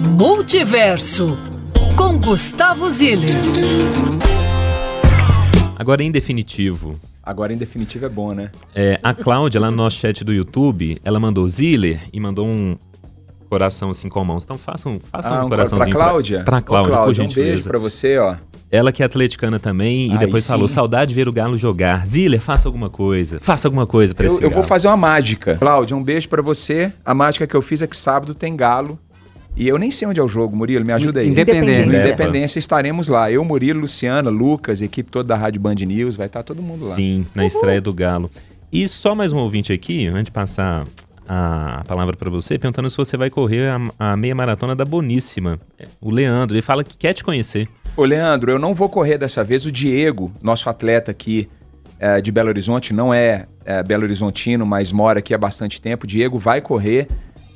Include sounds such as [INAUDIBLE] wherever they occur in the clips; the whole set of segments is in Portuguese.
Multiverso com Gustavo Ziller. Agora, em definitivo, Agora, em definitivo, é bom, né? é, a Cláudia, lá no nosso chat do YouTube, ela mandou Ziller e mandou um coração assim com mãos. Então façam, façam Ah, um um coraçãozinho. pra Cláudia? Pra, Ô, Cláudia, por Cláudia, um beijo pra você, ó. Ela que é atleticana também e Aí depois falou, sim. saudade de ver o Galo jogar. Ziller, faça alguma coisa. Faça alguma coisa pra Eu, esse eu vou Galo. fazer uma mágica. Cláudia, um beijo pra você. A mágica que eu fiz é que sábado tem galo. E eu nem sei onde é o jogo, Murilo, me ajuda aí. Independência. No Independência. Independência estaremos lá. Eu, Murilo, Luciana, Lucas, equipe toda da Rádio Band News, vai estar todo mundo lá. Sim, na estreia do Galo. E só mais um ouvinte aqui, antes de passar a palavra pra você, perguntando se você vai correr a, a meia maratona da Boníssima. O Leandro, ele fala que quer te conhecer. Ô, Leandro, eu não vou correr dessa vez. O Diego, nosso atleta aqui eh, de Belo Horizonte, não é, eh, Belo Horizontino, mas mora aqui há bastante tempo. O Diego vai correr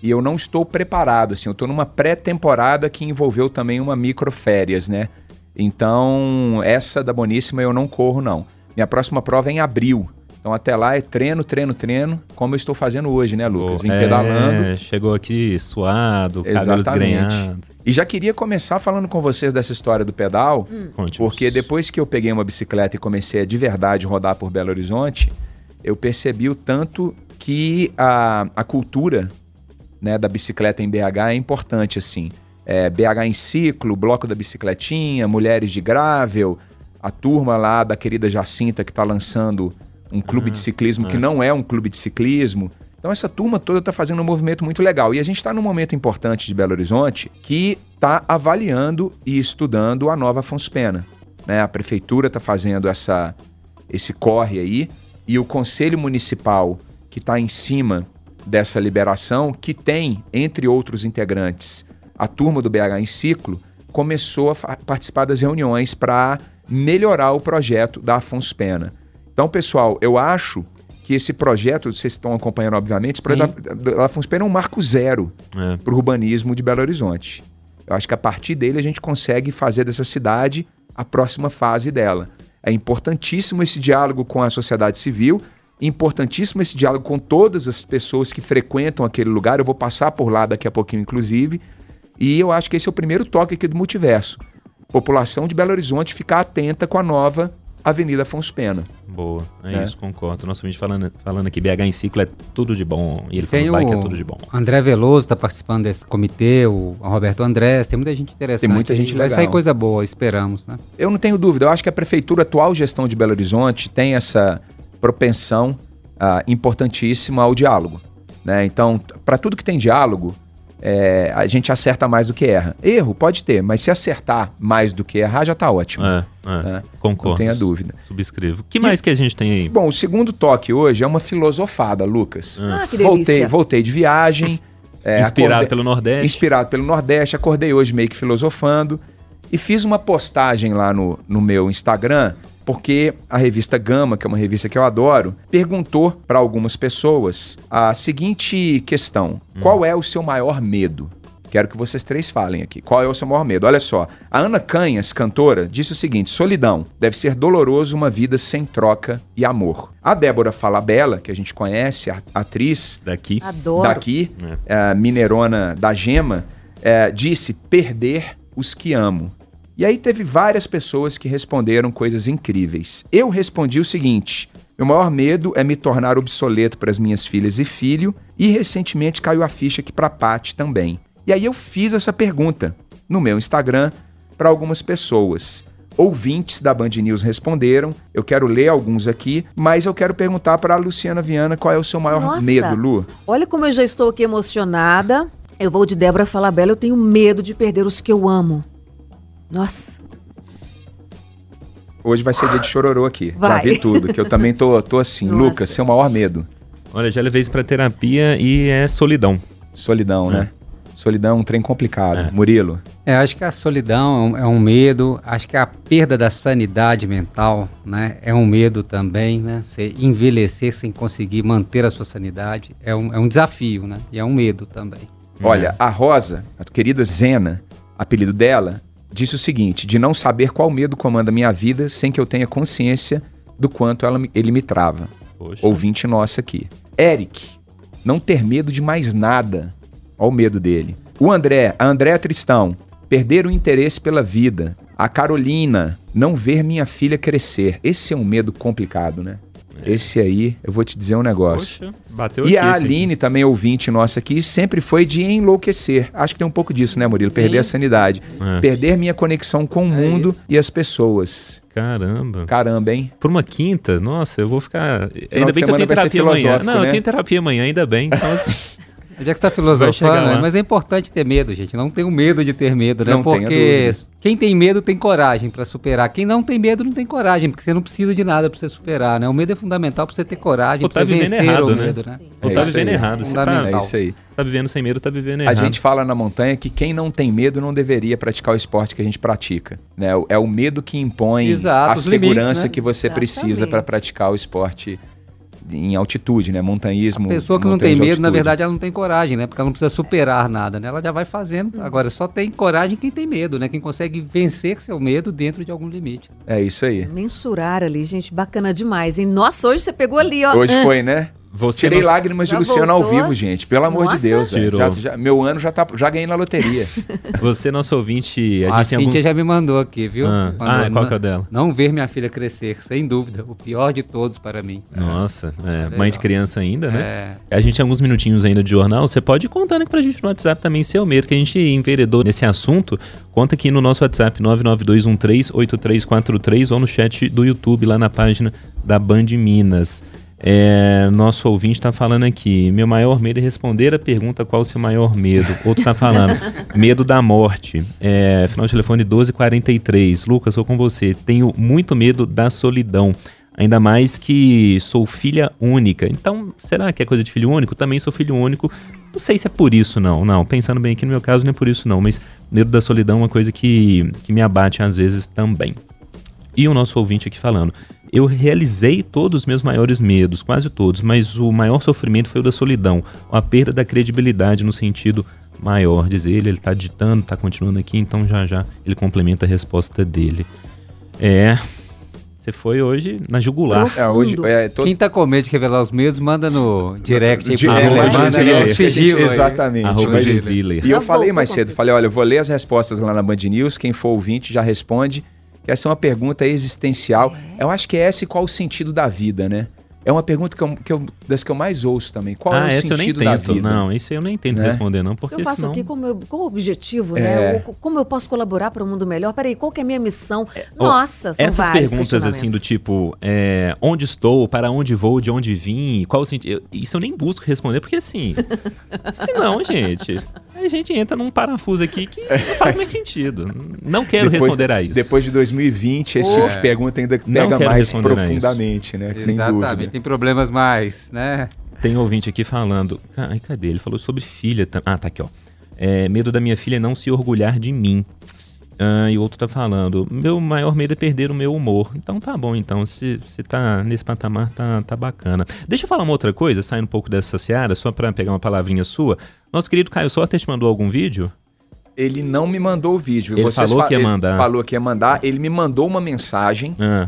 e eu não estou preparado. Assim, eu estou numa pré-temporada que envolveu também uma microférias, né? Então, essa da Boníssima eu não corro, não. Minha próxima prova é em abril. Então, até lá é treino, treino, treino, como eu estou fazendo hoje, né, Lucas? Vim É, pedalando. Chegou aqui suado, cabelo Exatamente. desgrenhado. E já queria começar falando com vocês dessa história do pedal. Conte-nos. Porque depois que eu peguei uma bicicleta e comecei a de verdade rodar por Belo Horizonte, eu percebi o tanto que a, a cultura né, da bicicleta em BH é importante, assim. É, BH em ciclo, bloco da bicicletinha, mulheres de gravel, a turma lá da querida Jacinta que está lançando um clube de ciclismo que não é um clube de ciclismo. Então essa turma toda está fazendo um movimento muito legal. E a gente está num momento importante de Belo Horizonte que está avaliando e estudando a nova Afonso Pena. Né? A prefeitura está fazendo essa, esse corre aí e o Conselho Municipal que está em cima dessa liberação, que tem, entre outros integrantes, a turma do BH em ciclo, começou a participar das reuniões para melhorar o projeto da Afonso Pena. Então, pessoal, eu acho que esse projeto, vocês estão acompanhando, obviamente, esse projeto da, da Afonso Pena é um marco zero É. para o urbanismo de Belo Horizonte. Eu acho que a partir dele a gente consegue fazer dessa cidade a próxima fase dela. É importantíssimo esse diálogo com a sociedade civil, importantíssimo esse diálogo com todas as pessoas que frequentam aquele lugar. Eu vou passar por lá daqui a pouquinho, inclusive. E eu acho que esse é o primeiro toque aqui do multiverso. População de Belo Horizonte ficar atenta com a nova Avenida Afonso Pena. Boa, é, É. isso, concordo. Nosso ouvinte falando, falando aqui, BH em ciclo é tudo de bom. E ele Tem falou, bike é o tudo de bom. André Veloso está participando desse comitê, o Roberto Andrés, tem muita gente interessante. Tem muita gente aí. Vai legal. sair coisa boa, esperamos, né? Eu não tenho dúvida. Eu acho que a prefeitura, a atual gestão de Belo Horizonte, tem essa propensão ah, importantíssima ao diálogo. Né? Então, para tudo que tem diálogo, é, a gente acerta mais do que erra. Erro pode ter, mas se acertar mais do que errar, já está ótimo. É, é, né? concordo. Não tenha dúvida. Subscrevo. O que mais que a gente tem aí? Bom, o segundo toque hoje é uma filosofada, Lucas. Ah, que delícia. Voltei, voltei de viagem. [LAUGHS] é, Inspirado acordei- pelo Nordeste. Inspirado pelo Nordeste, acordei hoje meio que filosofando e fiz uma postagem lá no, no meu Instagram, porque a revista Gama, que é uma revista que eu adoro, perguntou para algumas pessoas a seguinte questão: qual é o seu maior medo? Quero que vocês três falem aqui. Qual é o seu maior medo? Olha só. A Ana Canhas, cantora, disse o seguinte: solidão. Deve ser doloroso uma vida sem troca e amor. A Débora Falabella, que a gente conhece, a atriz, Daqui. Adoro. daqui, a mineirona da Gema, é, disse perder os que amo. E aí teve várias pessoas que responderam coisas incríveis. Eu respondi o seguinte: meu maior medo é me tornar obsoleto para as minhas filhas e filho, e recentemente caiu a ficha aqui para a Paty também. E aí eu fiz essa pergunta no meu Instagram para algumas pessoas. Ouvintes da Band News responderam. Eu quero ler alguns aqui, mas eu quero perguntar para a Luciana Viana qual é o seu maior Nossa. medo, Lu. Olha como eu já estou aqui emocionada. Eu vou de Débora Falabella, eu tenho medo de perder os que eu amo. Nossa. Hoje vai ser dia de chororô aqui. Já Vai. vi tudo, que eu também tô, tô assim. Nossa. Lucas, seu maior medo. Olha, já levei isso pra terapia e é solidão. Solidão, né? Solidão é um trem complicado. É. Murilo. É, acho que a solidão é um, é um medo, acho que a perda da sanidade mental, né, é um medo também, né? Você envelhecer sem conseguir manter a sua sanidade é um, é um desafio, né? E é um medo também. Olha, a Rosa, a querida Zena, apelido dela, disse o seguinte: de não saber qual medo comanda minha vida sem que eu tenha consciência do quanto ela ele me trava. Poxa. Ouvinte nossa aqui. Eric, não ter medo de mais nada. Olha o medo dele. O André, a Andréa Tristão, perder o interesse pela vida. A Carolina, não ver minha filha crescer. Esse é um medo complicado, né? Esse aí, eu vou te dizer um negócio. Poxa, bateu E aqui a. Aline, também ouvinte nossa aqui, sempre foi de enlouquecer. Acho que tem um pouco disso, né, Murilo? Perder a sanidade. É. Perder minha conexão com o mundo isso. e as pessoas. Caramba. Caramba, hein? Por uma quinta, nossa, eu vou ficar. de ainda bem que eu semana tenho terapia amanhã. Não, né? eu tenho terapia amanhã, ainda bem. [LAUGHS] Então, assim, É que você está filosofando? né? Mas é importante ter medo, gente. Não tenho medo de ter medo, né? Não porque quem tem medo tem coragem para superar. Quem não tem medo não tem coragem, porque você não precisa de nada para você superar, né? O medo é fundamental para você ter coragem, para tá você vivendo vencer errado, o né? medo, né? ou É tá vivendo aí. errado. Você tá, Fundamental. É isso aí. você tá vivendo sem medo, tá vivendo A errado. gente fala na montanha que quem não tem medo não deveria praticar o esporte que a gente pratica. Né? É o medo que impõe Exato, a os limites, segurança né? que você precisa para Exatamente. praticar o esporte em altitude, né? Montanhismo. A pessoa que não tem medo, na verdade, ela não tem coragem, né? Porque ela não precisa superar nada, né? Ela já vai fazendo. Agora, só tem coragem quem tem medo, né? Quem consegue vencer seu medo dentro de algum limite. É isso aí. Mensurar ali, gente, bacana demais. hein? Nossa, hoje você pegou ali, ó. Hoje Ah, foi, né? Você Tirei não- lágrimas de Já Luciano ao voltou? vivo, gente. Pelo amor de Nossa. Deus. velho. Tirou. Já, já- meu ano já, tá, já ganhei na loteria. [LAUGHS] Você, nosso ouvinte, a A, gente Cíntia alguns. já me mandou aqui, viu? Ah, ah, qual não- que é o dela? Não ver minha filha crescer, sem dúvida. O pior de todos para mim. Nossa, é, Legal. mãe de criança ainda, né? É. A gente tem alguns minutinhos ainda de jornal. Você pode ir contando aqui pra gente no WhatsApp também seu medo, que a gente enveredou nesse assunto. Conta aqui no nosso WhatsApp 992138343 ou no chat do YouTube lá na página da Band Minas. É, nosso ouvinte está falando aqui. Meu maior medo é responder a pergunta qual o seu maior medo. Outro está falando, [LAUGHS] medo da morte. É, final de telefone 1243. Lucas, sou com você. Tenho muito medo da solidão. Ainda mais que sou filha única. Então, será que é coisa de filho único? Também sou filho único. Não sei se é por isso, não. Não, pensando bem aqui no meu caso, não é por isso, não. Mas medo da solidão é uma coisa que, que me abate às vezes também. E o nosso ouvinte aqui falando. Eu realizei todos os meus maiores medos, quase todos, mas o maior sofrimento foi o da solidão, a perda da credibilidade no sentido maior, diz ele, ele tá ditando, tá continuando aqui, então já já ele complementa a resposta dele. É, você foi hoje na jugular. É, hoje, é, todo, Quem tá com medo de revelar os medos, manda no direct aí Giller, arroba manda no sigilo. Exatamente. Arroba. E eu Já falei voltou mais cedo, falei, olha, eu vou ler as respostas lá na Band News, quem for ouvinte já responde. Essa é uma pergunta existencial. Eu acho que é essa e qual o sentido da vida, né? É uma pergunta que eu, que eu- das que eu mais ouço também. Qual ah, é o essa eu nem sentido da vida? Não, isso eu nem tento Né? responder, não, porque Eu faço senão... aqui como, eu- como objetivo, É. né? O- como eu posso colaborar para um mundo melhor? Peraí, qual que é a minha missão? Ó, Nossa, são Essas perguntas assim do tipo, é, onde estou, para onde vou, de onde vim, qual o sentido. Isso eu nem busco responder, porque assim. [LAUGHS] se não, gente, a gente entra num parafuso aqui que não [LAUGHS] faz mais sentido. Não quero Depois- responder a isso. Depois de 2020, esse tipo de pergunta ainda pega mais profundamente, né? Sem Exatamente, dúvida. Tem problemas mais, né? Tem ouvinte aqui falando. Ai, cadê? Ele falou sobre filha. tam- Ah, tá aqui, ó. É, medo da minha filha não se orgulhar de mim. Ah, e outro tá falando, meu maior medo é perder o meu humor. Então tá bom, então, se você tá nesse patamar, tá, tá bacana. Deixa eu falar uma outra coisa, saindo um pouco dessa seara, só pra pegar uma palavrinha sua. Nosso querido Caio Soter te mandou algum vídeo? Ele não me mandou o vídeo. Ele falou fa- que ia ele mandar. falou que ia mandar. Ele me mandou uma mensagem. Ah,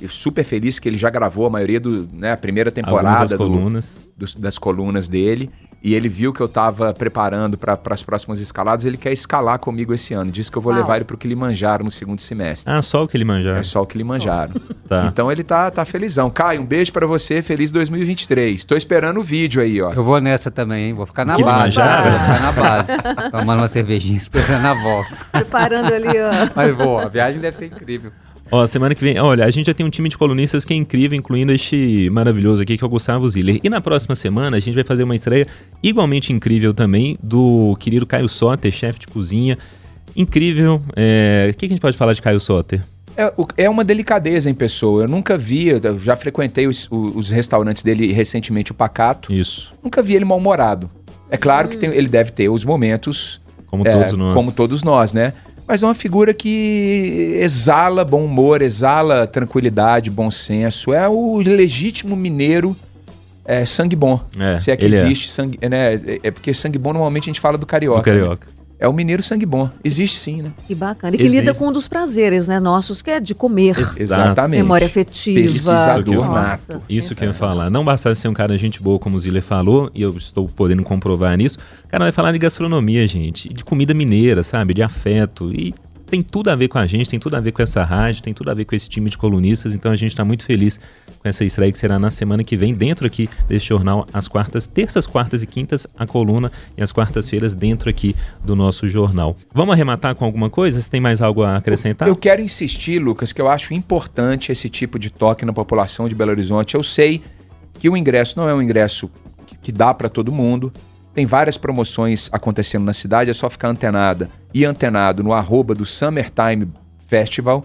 eu super feliz que ele já gravou a maioria do, né, a primeira temporada das do- colunas. dos- das colunas dele. E ele viu que eu tava preparando para as próximas escaladas. Ele quer escalar comigo esse ano. Disse que eu vou Uau. levar ele pro Kilimanjaro no segundo semestre. Ah, só o que ele manjar. É só o Kilimanjaro. [LAUGHS] Tá. Então ele tá, tá felizão. Caio, um beijo pra você. Feliz 2023. Tô esperando o vídeo aí, ó. Eu vou nessa também, hein? Vou ficar na Que base. manjara. Vou ficar na base. tomando uma cervejinha, esperando a volta. Preparando ali, ó. Mas vou, a viagem deve ser incrível. Ó, semana que vem, olha, a gente já tem um time de colunistas que é incrível, incluindo este maravilhoso aqui, que é o Gustavo Ziller. E na próxima semana a gente vai fazer uma estreia igualmente incrível também do querido Caio Soter, chefe de cozinha. Incrível. É, O que, a gente pode falar de Caio Soter? É, é uma delicadeza em pessoa. Eu nunca vi, eu já frequentei os, os restaurantes dele recentemente, o Pacato. Isso. Nunca vi ele mal-humorado. É claro que tem- ele deve ter os momentos Como É, todos nós. Como todos nós, né? Mas é uma figura que exala bom humor, exala tranquilidade, bom senso. É o legítimo mineiro é, sangue bom. É, Se é que é. existe sangue. Né? É, é porque sangue bom normalmente a gente fala do carioca. Do carioca. né? É o mineiro sangue bom. Existe sim, né? Que bacana. E que Existe. lida com um dos prazeres, né, nossos, que é de comer. Exatamente. Memória afetiva. Pesquisador Nossa. Isso que eu ia falar. Não bastasse ser um cara gente boa, como o Ziller falou, e eu estou podendo comprovar nisso. O cara vai falar de gastronomia, gente. De comida mineira, sabe? De afeto. E tem tudo a ver com a gente, tem tudo a ver com essa rádio, tem tudo a ver com esse time de colunistas, então a gente está muito feliz com essa estreia que será na semana que vem, dentro aqui deste jornal, às quartas, terças, quartas e quintas, a coluna, e às quartas-feiras dentro aqui do nosso jornal. Vamos arrematar com alguma coisa? Você tem mais algo a acrescentar? Eu quero insistir, Lucas, que eu acho importante esse tipo de toque na população de Belo Horizonte. Eu sei que o ingresso não é um ingresso que dá para todo mundo, tem várias promoções acontecendo na cidade, é só ficar antenada e antenado no arroba do Summertime Festival.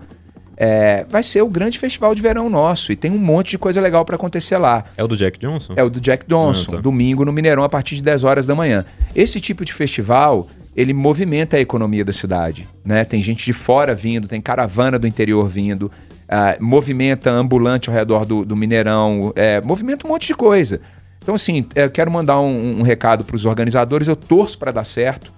É, vai ser o grande festival de verão nosso e tem um monte de coisa legal para acontecer lá. É o do Jack Johnson? É o do Jack Johnson, ah, tá. domingo no Mineirão a partir de 10 horas da manhã. Esse tipo de festival, ele movimenta a economia da cidade, né? Tem gente de fora vindo, tem caravana do interior vindo, uh, movimenta ambulante ao redor do, do Mineirão, é, movimenta um monte de coisa. Então, assim, eu quero mandar um, um recado para os organizadores. Eu torço para dar certo,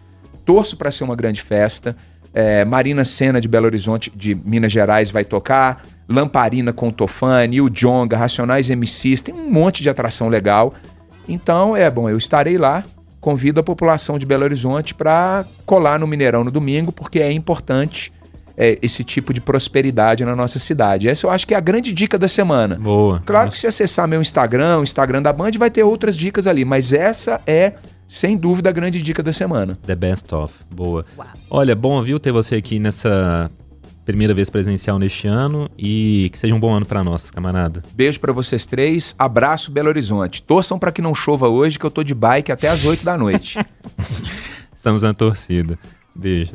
torço para ser uma grande festa. É, Marina Senna de Belo Horizonte, de Minas Gerais, vai tocar. Lamparina com Tofani, o Jonga, Racionais MCs, tem um monte de atração legal. Então, é bom, eu estarei lá. Convido a população de Belo Horizonte para colar no Mineirão no domingo, porque é importante é, esse tipo de prosperidade na nossa cidade. Essa eu acho que é a grande dica da semana. Boa. Claro que se acessar meu Instagram, o Instagram da Band, vai ter outras dicas ali, mas essa é sem dúvida a grande dica da semana. The best of. Boa. Uau. Olha, bom viu ter você aqui nessa primeira vez presencial neste ano e que seja um bom ano para nós, camarada. Beijo para vocês três, abraço Belo Horizonte. Torçam para que não chova hoje, que eu tô de bike até as 8 da noite. [LAUGHS] Estamos na torcida. Beijo.